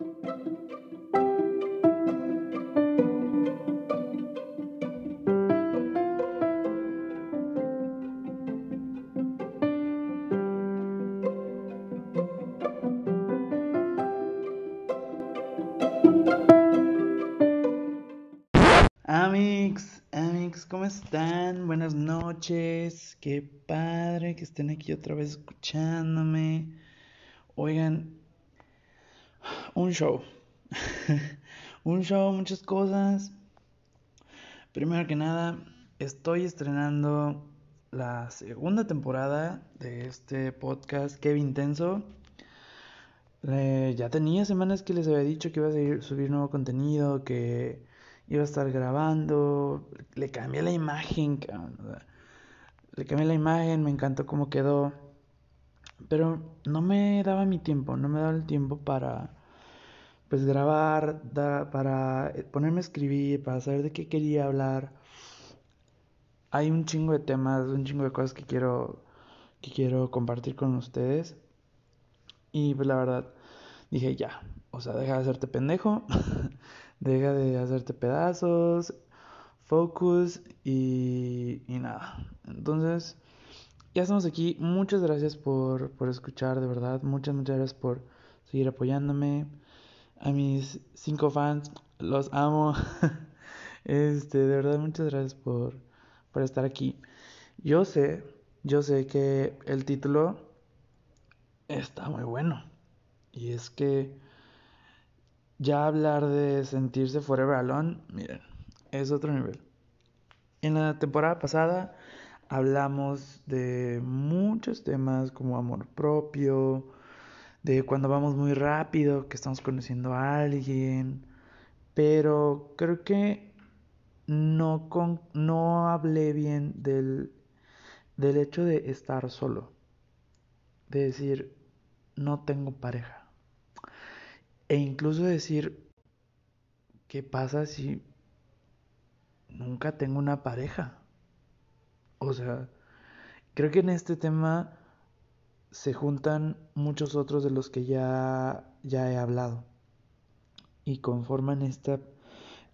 Amix, amix, ¿cómo están? Buenas noches. Qué padre que estén aquí otra vez escuchándome. Oigan, un show. un show, muchas cosas. Primero que nada, estoy estrenando la segunda temporada de este podcast, Qué Intenso. Ya tenía semanas que les había dicho que iba a subir nuevo contenido, que iba a estar grabando, le cambié la imagen, le cambié la imagen, me encantó cómo quedó, pero no me daba mi tiempo, no me daba el tiempo para pues grabar, para ponerme a escribir, para saber de qué quería hablar. Hay un chingo de temas, un chingo de cosas que quiero que quiero compartir con ustedes. Y pues la verdad dije, ya, o sea, deja de hacerte pendejo. deja de hacerte pedazos, focus y, y nada. Entonces, ya estamos aquí. Muchas gracias por, por escuchar, de verdad. Muchas, muchas gracias por seguir apoyándome. A mis cinco fans, los amo. este, de verdad, muchas gracias por, por estar aquí. Yo sé, yo sé que el título está muy bueno. Y es que ya hablar de sentirse forever alone, miren, es otro nivel. En la temporada pasada hablamos de muchos temas como amor propio, de cuando vamos muy rápido, que estamos conociendo a alguien, pero creo que no, con, no hablé bien del, del hecho de estar solo, de decir, no tengo pareja. E incluso decir, ¿qué pasa si nunca tengo una pareja? O sea, creo que en este tema se juntan muchos otros de los que ya, ya he hablado y conforman esta,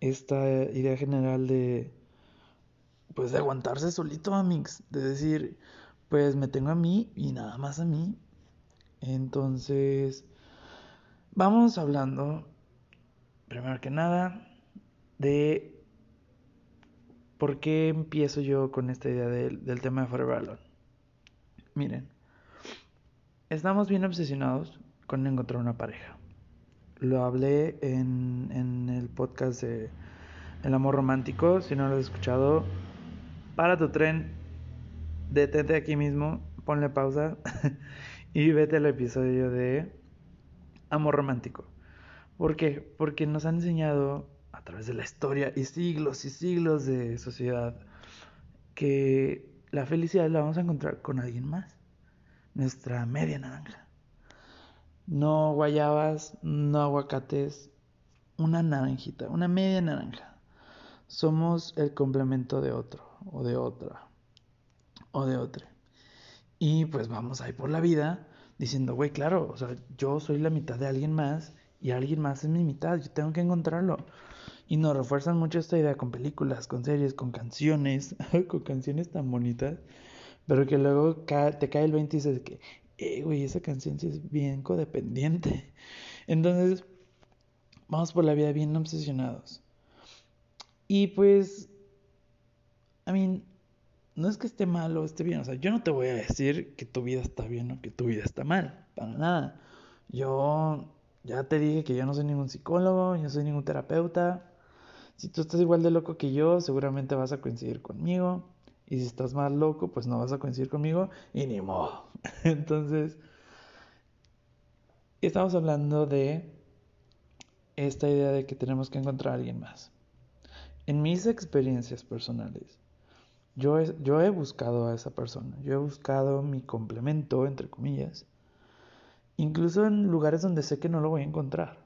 esta idea general de pues de aguantarse solito, amigos, de decir, pues me tengo a mí y nada más a mí. Entonces, Vamos hablando, primero que nada, de por qué empiezo yo con esta idea del, tema de Forever Alone. Miren, estamos bien obsesionados con encontrar una pareja. Lo hablé en, el podcast de El amor romántico. Si no lo has escuchado, para tu tren, detente aquí mismo, ponle pausa y vete al episodio de amor romántico. ¿Por qué? Porque nos han enseñado a través de la historia y siglos y siglos de sociedad que la felicidad la vamos a encontrar con alguien más. Nuestra media naranja. No guayabas, no aguacates, una naranjita, una media naranja. Somos el complemento de otro, o de otra, o de otra. Y pues vamos ahí por la vida diciendo, güey, claro, o sea, yo soy la mitad de alguien más y alguien más es mi mitad, yo tengo que encontrarlo. Y nos refuerzan mucho esta idea con películas, con series, con canciones, con canciones tan bonitas, pero que luego te cae el 20 y dices que, eh, güey, esa canción sí es bien codependiente. Entonces, vamos por la vida bien obsesionados. Y pues, I mean, no es que esté mal o esté bien, o sea, yo no te voy a decir que tu vida está bien o que tu vida está mal, para nada. Yo ya te dije que yo no soy ningún psicólogo, yo soy ningún terapeuta. Si tú estás igual de loco que yo, seguramente vas a coincidir conmigo. Y si estás más loco, pues no vas a coincidir conmigo y ni modo. Entonces, estamos hablando de esta idea de que tenemos que encontrar a alguien más. En mis experiencias personales, yo he, yo he buscado a esa persona, yo he buscado mi complemento, entre comillas, incluso en lugares donde sé que no lo voy a encontrar.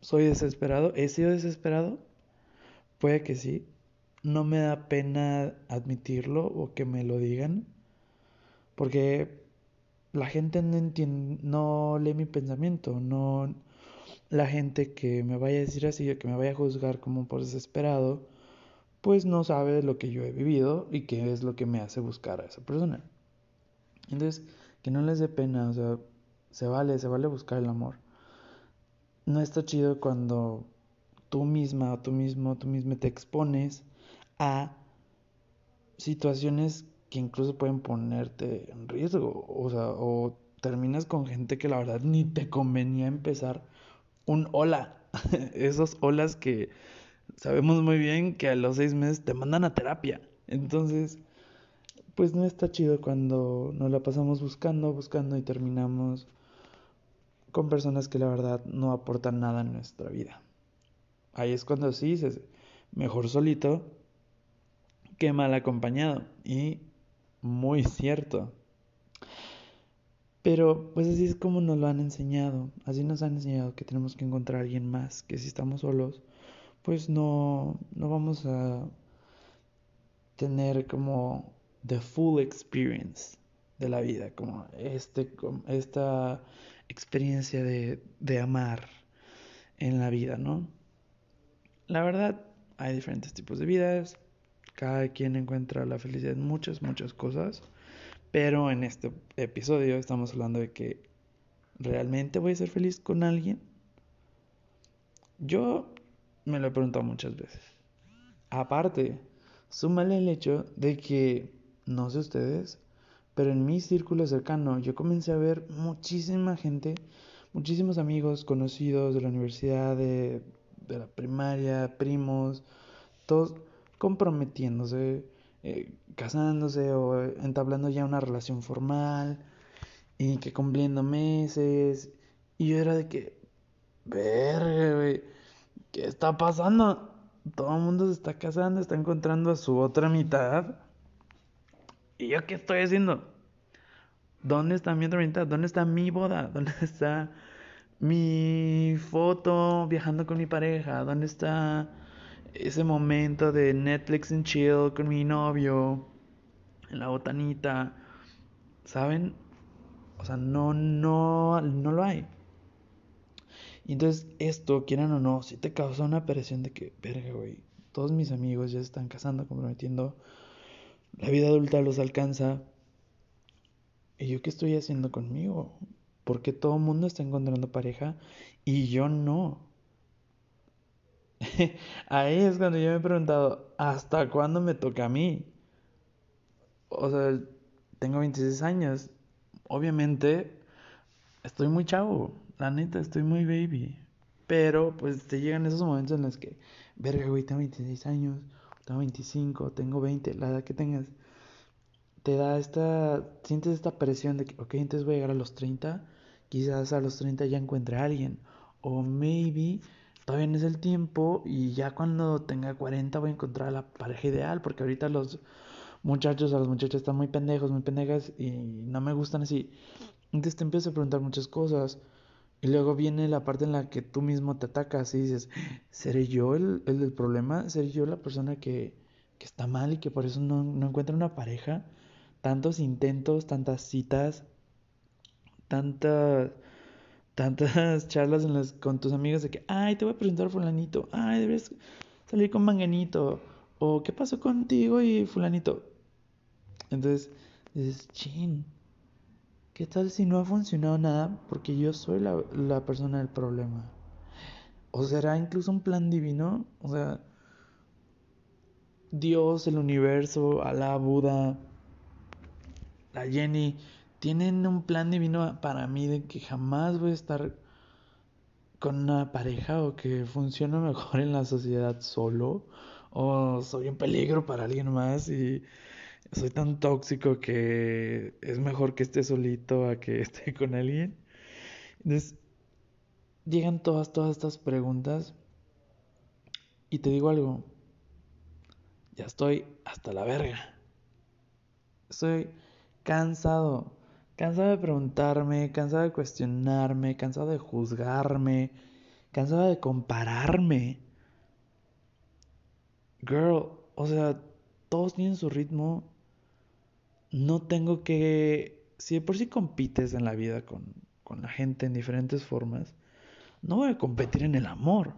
¿Soy desesperado? ¿He sido desesperado? Puede que sí. No me da pena admitirlo o que me lo digan, porque la gente no entiende, no lee mi pensamiento, no la gente que me vaya a decir así o que me vaya a juzgar como por desesperado, pues no sabe lo que yo he vivido y qué es lo que me hace buscar a esa persona. Entonces, que no les dé pena, o sea, se vale, se vale buscar el amor. No está chido cuando tú misma tú mismo, tú mismo te expones a situaciones que incluso pueden ponerte en riesgo, o sea, o terminas con gente que la verdad ni te convenía empezar un hola, esos olas que sabemos muy bien que a los seis meses te mandan a terapia, entonces, pues no está chido cuando nos la pasamos buscando, buscando y terminamos con personas que la verdad no aportan nada en nuestra vida. Ahí es cuando sí dices, mejor solito que mal acompañado. Y muy cierto. Pero pues así es como nos lo han enseñado. Así nos han enseñado que tenemos que encontrar a alguien más, que si estamos solos, pues no, no vamos a tener como the full experience de la vida, como este, esta experiencia de, de amar en la vida, ¿no? La verdad, hay diferentes tipos de vidas, cada quien encuentra la felicidad en muchas, muchas cosas. Pero en este episodio estamos hablando de que ¿realmente voy a ser feliz con alguien? Yo me lo he preguntado muchas veces. Aparte, súmale el hecho de que, no sé ustedes, pero en mi círculo cercano yo comencé a ver muchísima gente, muchísimos amigos conocidos de la universidad, de, de la primaria, primos, todos comprometiéndose, eh, casándose o entablando ya una relación formal y que cumpliendo meses. Y yo era de que, verga, güey, ¿qué está pasando? Todo el mundo se está casando, está encontrando a su otra mitad. ¿Y yo qué estoy haciendo? ¿Dónde está mi otra mitad? ¿Dónde está mi boda? ¿Dónde está mi foto viajando con mi pareja? ¿Dónde está ese momento de Netflix and chill con mi novio, en la botanita, ¿saben? O sea, no, no, no lo hay. Y entonces esto, quieran o no, si te causa una presión de que, verga, güey, todos mis amigos ya se están casando, comprometiendo, la vida adulta los alcanza. ¿Y yo qué estoy haciendo conmigo? Porque todo el mundo está encontrando pareja y yo no. Ahí es cuando yo me he preguntado, ¿hasta cuándo me toca a mí? O sea, tengo 26 años. Obviamente, estoy muy chavo. La neta, estoy muy baby. Pero, pues, te llegan esos momentos en los que, verga, güey, tengo 26 años, tengo 25, tengo 20, la edad que tengas. Te da esta, sientes esta presión de que, ok, entonces voy a llegar a los 30, quizás a los 30 ya encuentre a alguien. O maybe todavía no es el tiempo y ya cuando tenga 40 voy a encontrar la pareja ideal, porque ahorita los muchachos o las muchachas están muy pendejos, muy pendejas y no me gustan así. Entonces te empiezas a preguntar muchas cosas y luego viene la parte en la que tú mismo te atacas y dices, ¿seré yo el, el problema? ¿Seré yo la persona que, que está mal y que por eso no, no encuentra una pareja? Tantos intentos, tantas citas, tantas tantas charlas en las, con tus amigos de que, ay, te voy a presentar a fulanito, ay, debes salir con manganito, o qué pasó contigo y fulanito. Entonces dices, chin, ¿qué tal si no ha funcionado nada? Porque yo soy la, la persona del problema. ¿O será incluso un plan divino? O sea, Dios, el universo, Alá, Buda, la Jenny tienen un plan divino para mí de que jamás voy a estar con una pareja o que funcione mejor en la sociedad solo o soy un peligro para alguien más y soy tan tóxico que es mejor que esté solito a que esté con alguien. Entonces, llegan todas, todas estas preguntas y te digo algo, ya estoy hasta la verga. Estoy cansado Cansado de preguntarme, cansado de cuestionarme, cansado de juzgarme, cansado de compararme. Girl, o sea, todos tienen su ritmo. No tengo que si de por sí compites en la vida con, con la gente en diferentes formas, no voy a competir en el amor.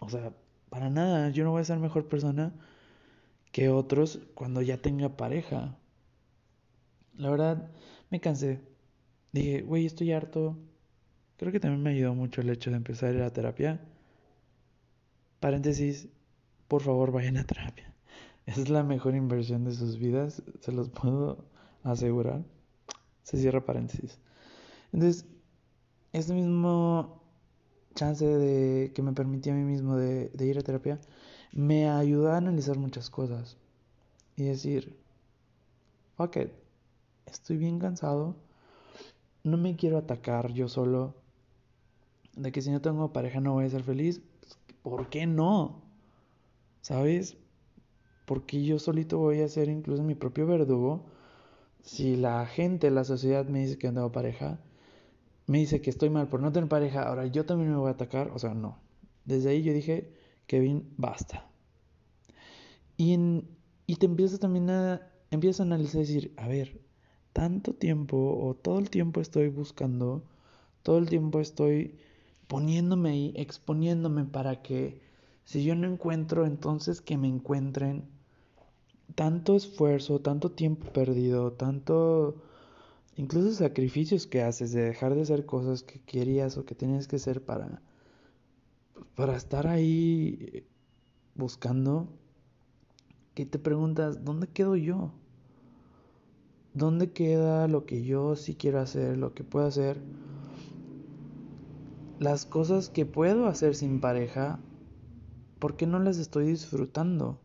O sea, para nada, yo no voy a ser mejor persona que otros cuando ya tenga pareja. La verdad, me cansé. Dije, güey, estoy harto. Creo que también me ayudó mucho el hecho de empezar a ir a terapia. Paréntesis, por favor vayan a terapia. Es la mejor inversión de sus vidas, se los puedo asegurar. Se cierra paréntesis. Entonces, este mismo chance de que me permití a mí mismo de, ir a terapia me ayudó a analizar muchas cosas y decir, ok, estoy bien cansado, no me quiero atacar yo solo, de que si no tengo pareja no voy a ser feliz, ¿por qué no? ¿Sabes? Porque yo solito voy a ser incluso mi propio verdugo. Si la gente, la sociedad me dice que no tengo pareja, me dice que estoy mal por no tener pareja, ahora yo también me voy a atacar, o sea, no. Desde ahí yo dije, Kevin, basta. Y, y te empiezas también a, empiezas a analizar y decir, a ver, tanto tiempo o todo el tiempo estoy buscando, todo el tiempo estoy poniéndome ahí, exponiéndome para que si yo no encuentro, entonces que me encuentren. Tanto esfuerzo, tanto tiempo perdido, tanto incluso sacrificios que haces de dejar de hacer cosas que querías o que tenías que hacer para para estar ahí buscando que te preguntas, ¿dónde quedo yo? ¿Dónde queda lo que yo sí quiero hacer, lo que puedo hacer? Las cosas que puedo hacer sin pareja, ¿por qué no las estoy disfrutando?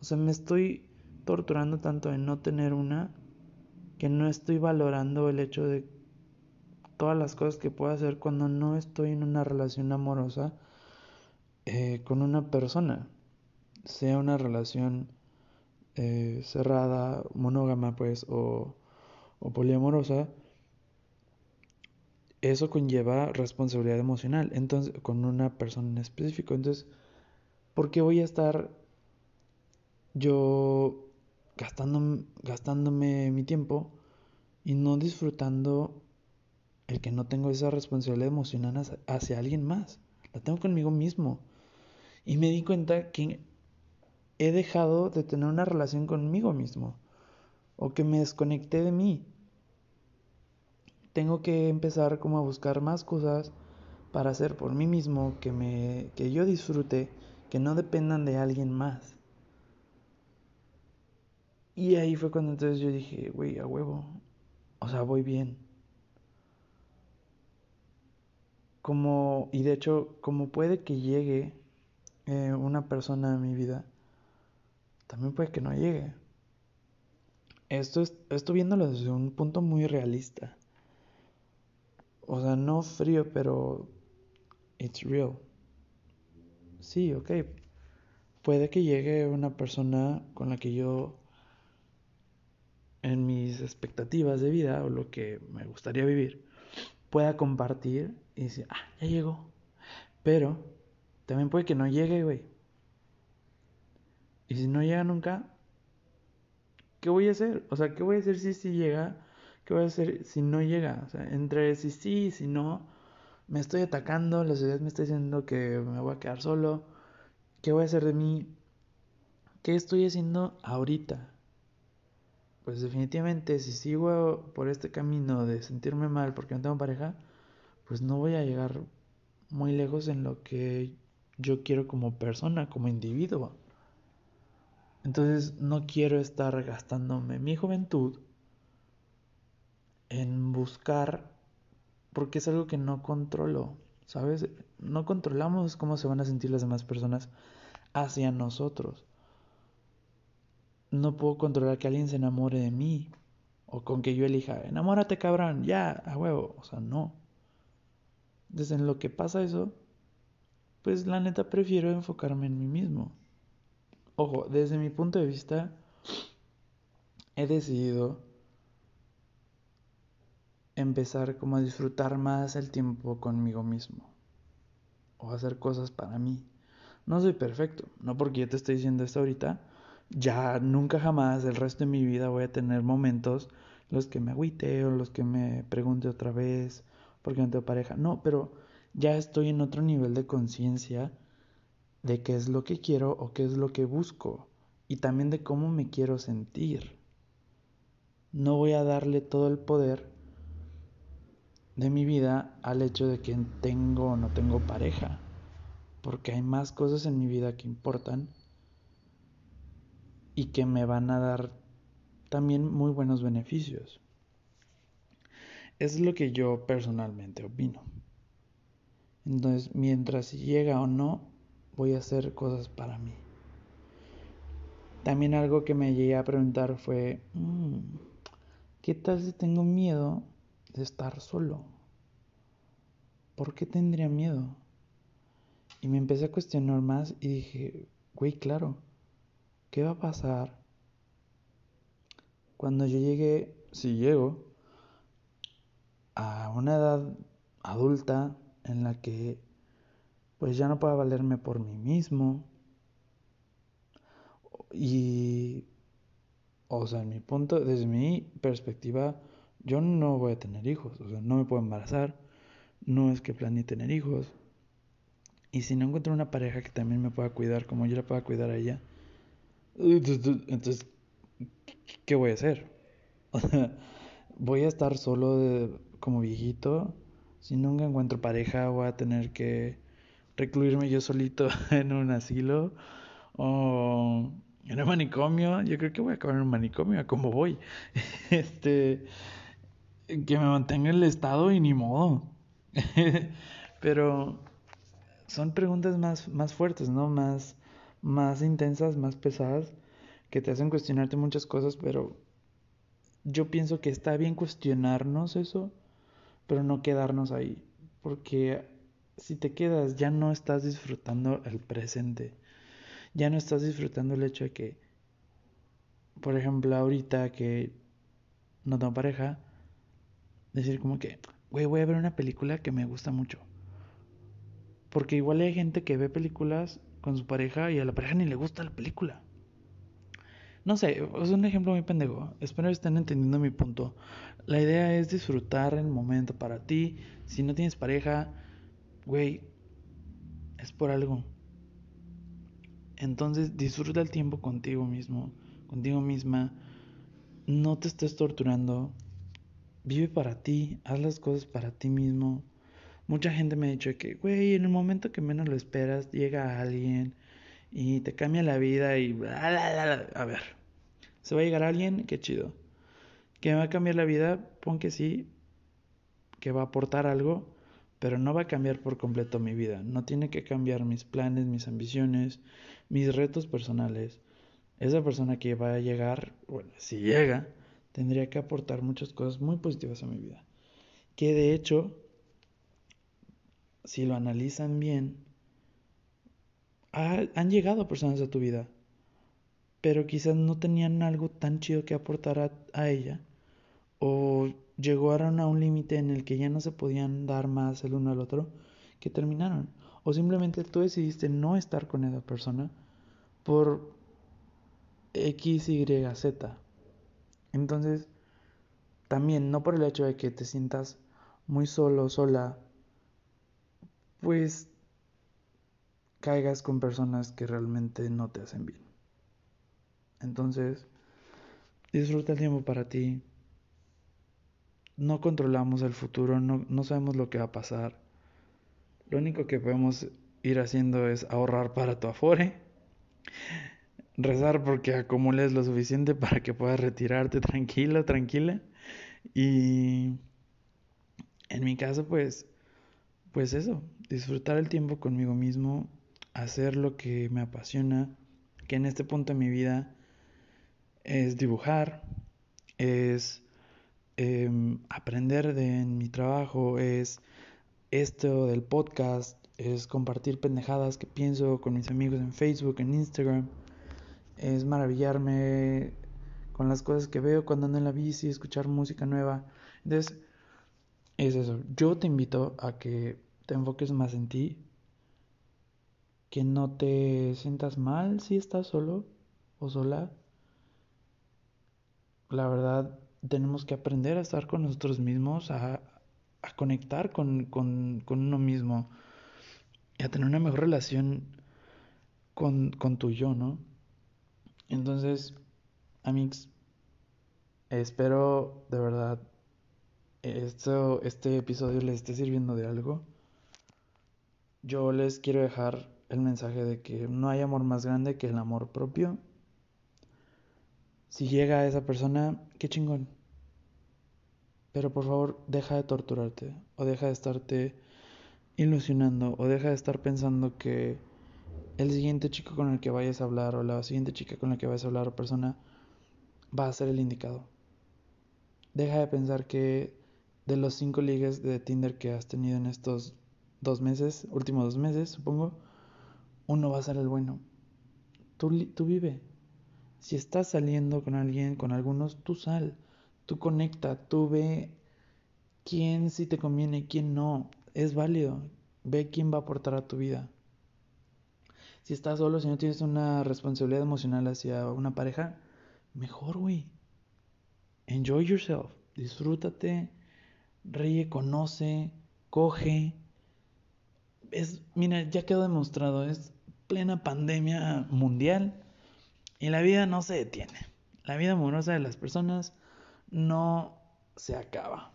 O sea, me estoy torturando tanto en no tener una que no estoy valorando el hecho de todas las cosas que puedo hacer cuando no estoy en una relación amorosa eh, con una persona, sea una relación eh, cerrada, monógama, pues, o, o poliamorosa, eso conlleva responsabilidad emocional, entonces, con una persona en específico. Entonces, ¿por qué voy a estar yo gastando, gastándome mi tiempo y no disfrutando el que no tengo esa responsabilidad emocional hacia alguien más? La tengo conmigo mismo. Y me di cuenta que he dejado de tener una relación conmigo mismo o que me desconecté de mí. Tengo que empezar como a buscar más cosas para hacer por mí mismo que me que yo disfrute, que no dependan de alguien más. Y ahí fue cuando entonces yo dije, güey, a huevo. O sea, voy bien. Como, y de hecho, como puede que llegue eh, una persona a mi vida, también puede que no llegue. Esto, es, esto viéndolo desde un punto muy realista. O sea, no frío, pero it's real. Sí, ok. Puede que llegue una persona con la que yo, en mis expectativas de vida o lo que me gustaría vivir, pueda compartir y decir, ah, ya llegó. Pero también puede que no llegue, güey. Y si no llega nunca, ¿qué voy a hacer? O sea, ¿qué voy a hacer si sí llega? ¿Qué voy a hacer si no llega? O sea, entre si sí y si no, me estoy atacando, la sociedad me está diciendo que me voy a quedar solo. ¿Qué voy a hacer de mí? ¿Qué estoy haciendo ahorita? Pues definitivamente si sigo por este camino de sentirme mal porque no tengo pareja, pues no voy a llegar muy lejos en lo que yo quiero como persona, como individuo. Entonces no quiero estar gastándome mi juventud en buscar, porque es algo que no controlo, ¿sabes? No controlamos cómo se van a sentir las demás personas hacia nosotros. No puedo controlar que alguien se enamore de mí o con que yo elija, enamórate cabrón, ya, a huevo, o sea, no. Desde en lo que pasa eso, pues la neta prefiero enfocarme en mí mismo. Ojo, desde mi punto de vista, he decidido empezar como a disfrutar más el tiempo conmigo mismo. O hacer cosas para mí. No soy perfecto, no porque yo te estoy diciendo esto ahorita, ya nunca jamás el resto de mi vida voy a tener momentos los que me agüite o los que me pregunte otra vez porque no tengo pareja. No, pero ya estoy en otro nivel de conciencia de qué es lo que quiero o qué es lo que busco y también de cómo me quiero sentir. No voy a darle todo el poder de mi vida al hecho de que tengo o no tengo pareja, porque hay más cosas en mi vida que importan y que me van a dar también muy buenos beneficios. Es lo que yo personalmente opino. Entonces, mientras llega o no, voy a hacer cosas para mí. También algo que me llegué a preguntar fue, mm, ¿qué tal si tengo miedo de estar solo? ¿Por qué tendría miedo? Y me empecé a cuestionar más y dije, güey, claro, ¿qué va a pasar cuando yo llegue, si llego, a una edad adulta en la que pues ya no pueda valerme por mí mismo y o sea, en mi punto, desde mi perspectiva, yo no voy a tener hijos, o sea, no me puedo embarazar, no es que planee tener hijos. Y si no encuentro una pareja que también me pueda cuidar como yo la pueda cuidar a ella, entonces, ¿qué voy a hacer? O sea, voy a estar solo como viejito. Si nunca encuentro pareja, voy a tener que recluirme yo solito en un asilo o en un manicomio. Yo creo que voy a acabar en un manicomio, como voy. Este, que me mantenga el estado y ni modo. Pero son preguntas más, más fuertes, ¿no? Más, más intensas, más pesadas, que te hacen cuestionarte muchas cosas, pero yo pienso que está bien cuestionarnos eso, pero no quedarnos ahí, porque si te quedas ya no estás disfrutando el presente, ya no estás disfrutando el hecho de que, por ejemplo, ahorita que no tengo pareja, decir como que, güey, voy a ver una película que me gusta mucho. Porque igual hay gente que ve películas con su pareja y a la pareja ni le gusta la película. No sé, es un ejemplo muy pendejo. Espero que estén entendiendo mi punto. La idea es disfrutar el momento para ti. Si no tienes pareja, güey, es por algo. Entonces disfruta el tiempo contigo mismo, contigo misma. No te estés torturando. Vive para ti, haz las cosas para ti mismo. Mucha gente me ha dicho que, güey, en el momento que menos lo esperas, llega alguien y te cambia la vida y... A ver, ¿se va a llegar alguien? Qué chido. ¿Que me va a cambiar la vida? Pon que sí, que va a aportar algo, pero no va a cambiar por completo mi vida. No tiene que cambiar mis planes, mis ambiciones, mis retos personales. Esa persona que va a llegar, bueno, si llega, tendría que aportar muchas cosas muy positivas a mi vida. Que de hecho, si lo analizan bien, han llegado personas a tu vida, pero quizás no tenían algo tan chido que aportar a, ella, o llegaron a un límite en el que ya no se podían dar más el uno al otro, que terminaron. O simplemente tú decidiste no estar con esa persona por X, Y, Z. Entonces, también, no por el hecho de que te sientas muy solo, sola, pues caigas con personas que realmente no te hacen bien. Entonces, disfruta el tiempo para ti. No controlamos el futuro, no, no sabemos lo que va a pasar. Lo único que podemos ir haciendo es ahorrar para tu afore, rezar porque acumules lo suficiente para que puedas retirarte tranquila, tranquila. Y en mi caso, pues, pues eso, disfrutar el tiempo conmigo mismo, hacer lo que me apasiona, que en este punto de mi vida es dibujar, es em, aprender de mi trabajo, es esto del podcast, es compartir pendejadas que pienso con mis amigos en Facebook, en Instagram, es maravillarme con las cosas que veo cuando ando en la bici, escuchar música nueva. Entonces, es eso. Yo te invito a que te enfoques más en ti, que no te sientas mal si estás solo o sola. La verdad, tenemos que aprender a estar con nosotros mismos, a, conectar con, con, con, uno mismo y a tener una mejor relación con, con tu yo, ¿no? Entonces, amigos, espero de verdad esto, este episodio les esté sirviendo de algo. Yo les quiero dejar el mensaje de que no hay amor más grande que el amor propio. Si llega a esa persona, qué chingón. Pero por favor, deja de torturarte o deja de estarte ilusionando o deja de estar pensando que el siguiente chico con el que vayas a hablar o la siguiente chica con la que vayas a hablar o persona va a ser el indicado. Deja de pensar que de los cinco ligues de Tinder que has tenido en estos dos meses, últimos dos meses, supongo, uno va a ser el bueno. Tú, tú vive. Si estás saliendo con alguien, con algunos, tú sal. Tú conecta, tú ve quién sí te conviene, quién no. Es válido. Ve quién va a aportar a tu vida. Si estás solo, si no tienes una responsabilidad emocional hacia una pareja, mejor, güey. Enjoy yourself. Disfrútate. Ríe, conoce, coge. Es, mira, ya quedó demostrado, es plena pandemia mundial y la vida no se detiene. La vida amorosa de las personas no se acaba.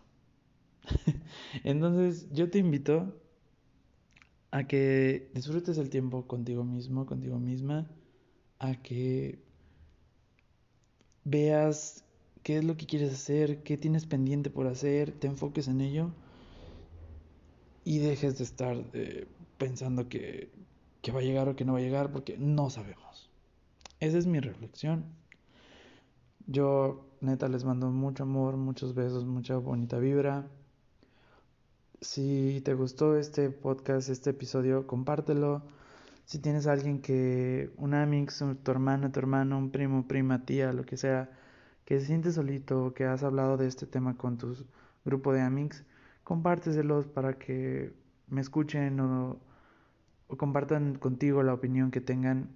Entonces yo te invito a que disfrutes el tiempo contigo mismo, contigo misma, a que veas qué es lo que quieres hacer, qué tienes pendiente por hacer, te enfoques en ello y dejes de estar eh, pensando que, que va a llegar o que no va a llegar porque no sabemos. Esa es mi reflexión. Yo neta les mando mucho amor, muchos besos, mucha bonita vibra. Si te gustó este podcast, este episodio, compártelo. Si tienes alguien que, un amix, tu hermana, tu hermano, un primo, prima, tía, lo que sea, que se siente solito, que has hablado de este tema con tu grupo de amigos, compárteselos para que me escuchen o, o compartan contigo la opinión que tengan.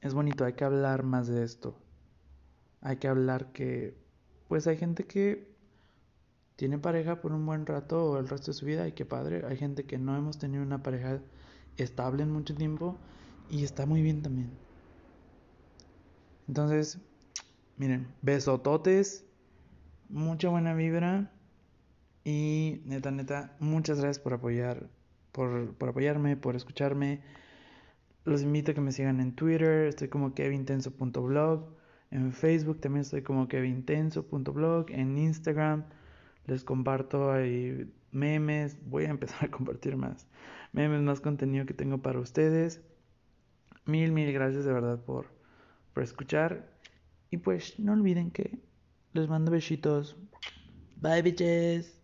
Es bonito, hay que hablar más de esto. Hay que hablar que, pues hay gente que tiene pareja por un buen rato o el resto de su vida y qué padre. Hay gente que no hemos tenido una pareja estable en mucho tiempo y está muy bien también. Entonces, Miren, besototes, mucha buena vibra y neta, neta, muchas gracias por apoyar, por, por apoyarme, por escucharme. Los invito a que me sigan en Twitter, estoy como kevintenso.blog, en Facebook también estoy como kevintenso.blog, en Instagram les comparto ahí memes, voy a empezar a compartir más memes, más contenido que tengo para ustedes. Mil, mil gracias de verdad por, por escuchar y pues no olviden que les mando besitos. Bye bitches.